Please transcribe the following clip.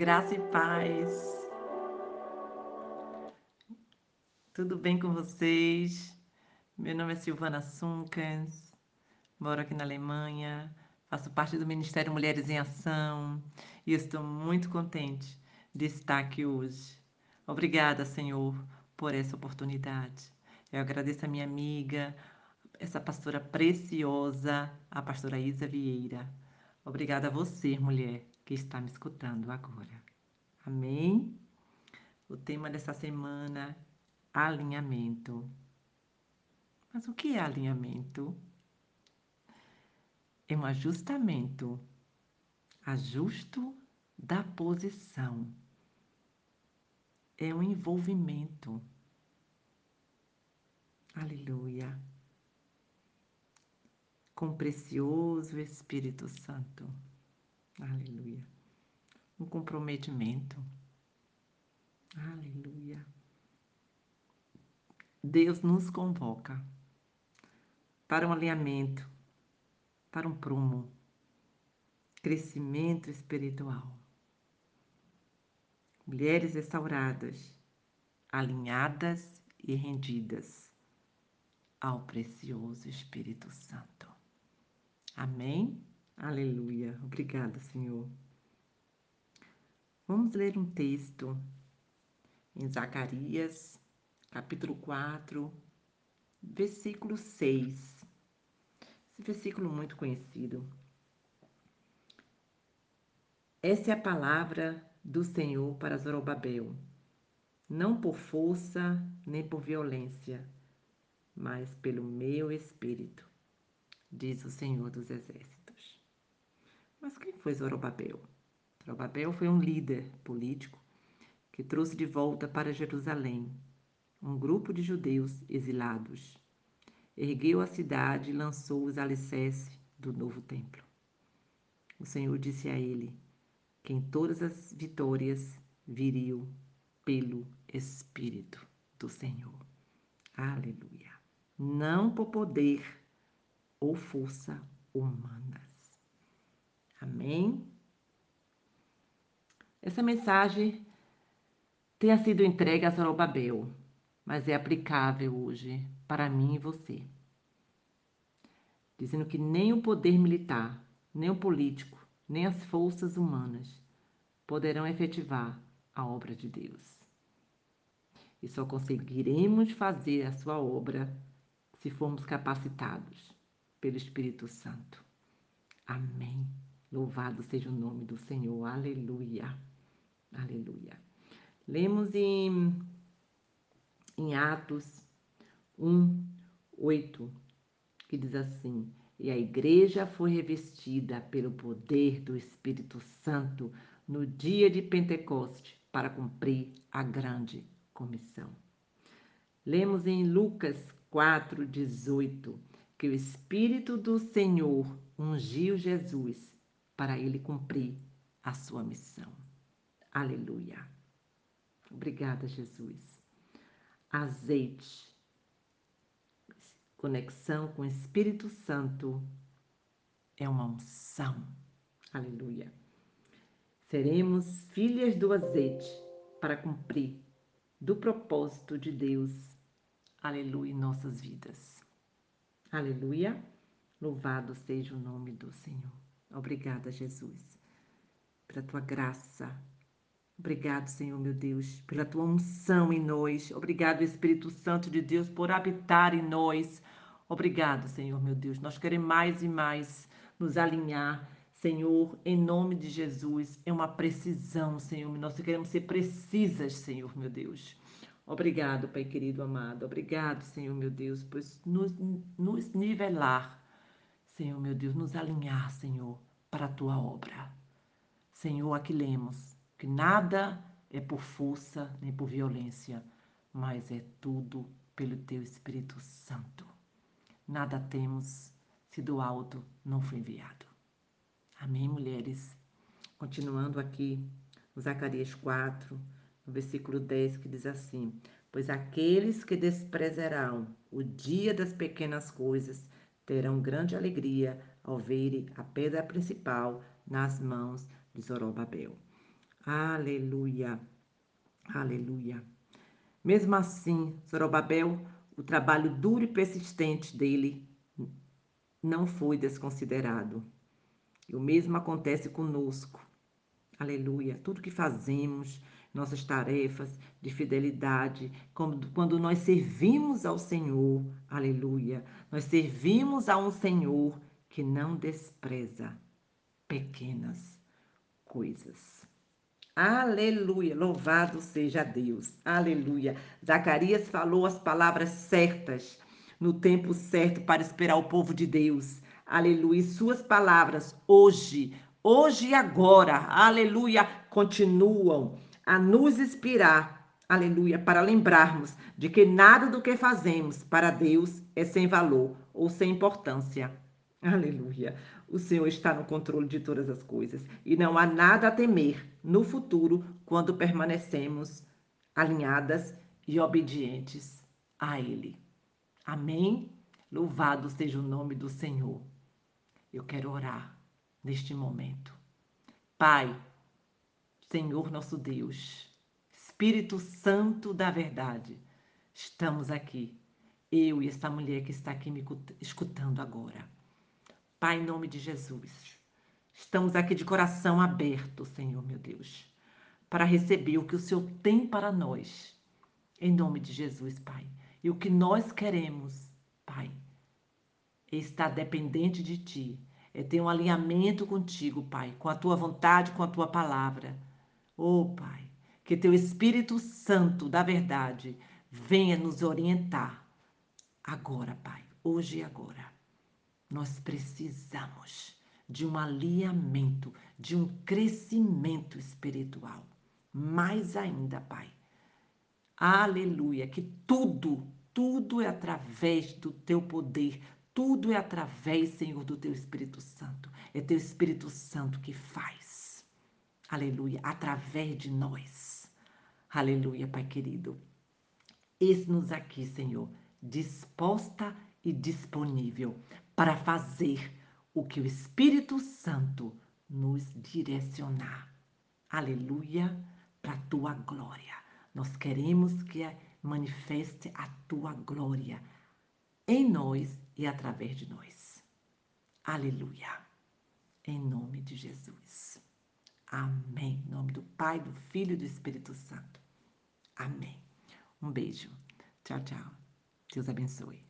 Graça e paz. Tudo bem com vocês? Meu nome é Silvana Suncas, moro aqui na Alemanha, faço parte do Ministério Mulheres em Ação e estou muito contente de estar aqui hoje. Obrigada, Senhor, por essa oportunidade. Eu agradeço a minha amiga, essa pastora preciosa, a pastora Isa Vieira. Obrigada a você, mulher, que está me escutando agora. Amém? O tema dessa semana, alinhamento. Mas o que é alinhamento? É um ajustamento, ajusto da posição. É um envolvimento. Aleluia. Com o precioso Espírito Santo. Aleluia. Um comprometimento. Aleluia. Deus nos convoca para um alinhamento, para um prumo, crescimento espiritual. Mulheres restauradas, alinhadas e rendidas ao precioso Espírito Santo. Amém? Aleluia. Obrigada, Senhor. Vamos ler um texto em Zacarias, capítulo 4, versículo 6. Esse versículo muito conhecido. Essa é a palavra do Senhor para Zorobabel, não por força nem por violência, mas pelo meu espírito, diz o Senhor dos Exércitos. Mas quem foi Zorobabel? Zorobabel foi um líder político que trouxe de volta para Jerusalém um grupo de judeus exilados ergueu a cidade e lançou os alicerces do novo templo. O Senhor disse a ele que em todas as vitórias viriam pelo Espírito do Senhor. Aleluia. Não por poder ou força humanas. Amém? Essa mensagem tenha sido entregue a Zorobabel, mas é aplicável hoje para mim e você. Dizendo que nem o poder militar, nem o político, nem as forças humanas poderão efetivar a obra de Deus. E só conseguiremos fazer a sua obra se formos capacitados pelo Espírito Santo. Amém. Louvado seja o nome do Senhor. Aleluia. Aleluia. Lemos em, em Atos 1, 8, que diz assim: E a igreja foi revestida pelo poder do Espírito Santo no dia de Pentecoste para cumprir a grande comissão. Lemos em Lucas 4, 18 que o Espírito do Senhor ungiu Jesus para ele cumprir a sua missão. Aleluia. Obrigada, Jesus. Azeite Conexão com o Espírito Santo é uma unção. Aleluia. Seremos filhas do azeite para cumprir do propósito de Deus. Aleluia em nossas vidas. Aleluia. Louvado seja o nome do Senhor. Obrigada, Jesus, pela tua graça. Obrigado, Senhor meu Deus, pela tua unção em nós. Obrigado, Espírito Santo de Deus, por habitar em nós. Obrigado, Senhor meu Deus. Nós queremos mais e mais nos alinhar, Senhor, em nome de Jesus. É uma precisão, Senhor. Nós queremos ser precisas, Senhor meu Deus. Obrigado, Pai querido amado. Obrigado, Senhor meu Deus, por nos, nos nivelar, Senhor meu Deus, nos alinhar, Senhor, para a tua obra. Senhor, aqui lemos que nada é por força nem por violência, mas é tudo pelo teu Espírito Santo nada temos se do alto não foi enviado. Amém, mulheres? Continuando aqui, Zacarias 4, no versículo 10, que diz assim: Pois aqueles que desprezarão o dia das pequenas coisas terão grande alegria ao verem a pedra principal nas mãos de Zorobabel. Aleluia. Aleluia. Mesmo assim, Zorobabel, o trabalho duro e persistente dele não foi desconsiderado. E o mesmo acontece conosco. Aleluia. Tudo que fazemos, nossas tarefas de fidelidade, quando nós servimos ao Senhor, aleluia. Nós servimos a um Senhor que não despreza pequenas coisas. Aleluia, louvado seja Deus. Aleluia. Zacarias falou as palavras certas no tempo certo para esperar o povo de Deus. Aleluia. E suas palavras hoje, hoje e agora, aleluia, continuam a nos inspirar, aleluia, para lembrarmos de que nada do que fazemos para Deus é sem valor ou sem importância. Aleluia. O Senhor está no controle de todas as coisas e não há nada a temer no futuro quando permanecemos alinhadas e obedientes a Ele. Amém? Louvado seja o nome do Senhor. Eu quero orar neste momento. Pai, Senhor nosso Deus, Espírito Santo da verdade, estamos aqui, eu e esta mulher que está aqui me escutando agora. Pai, em nome de Jesus, estamos aqui de coração aberto, Senhor meu Deus, para receber o que o Senhor tem para nós. Em nome de Jesus, Pai. E o que nós queremos, Pai, é estar dependente de Ti, é ter um alinhamento contigo, Pai, com a Tua vontade, com a Tua palavra. Oh, Pai, que Teu Espírito Santo da verdade venha nos orientar agora, Pai, hoje e agora nós precisamos de um alinhamento, de um crescimento espiritual. Mais ainda, Pai. Aleluia, que tudo, tudo é através do teu poder, tudo é através, Senhor, do teu Espírito Santo. É teu Espírito Santo que faz. Aleluia, através de nós. Aleluia, Pai querido. Eis-nos aqui, Senhor, disposta e disponível para fazer o que o Espírito Santo nos direcionar. Aleluia, para a tua glória. Nós queremos que manifeste a tua glória em nós e através de nós. Aleluia. Em nome de Jesus. Amém. Em nome do Pai, do Filho e do Espírito Santo. Amém. Um beijo. Tchau, tchau. Deus abençoe.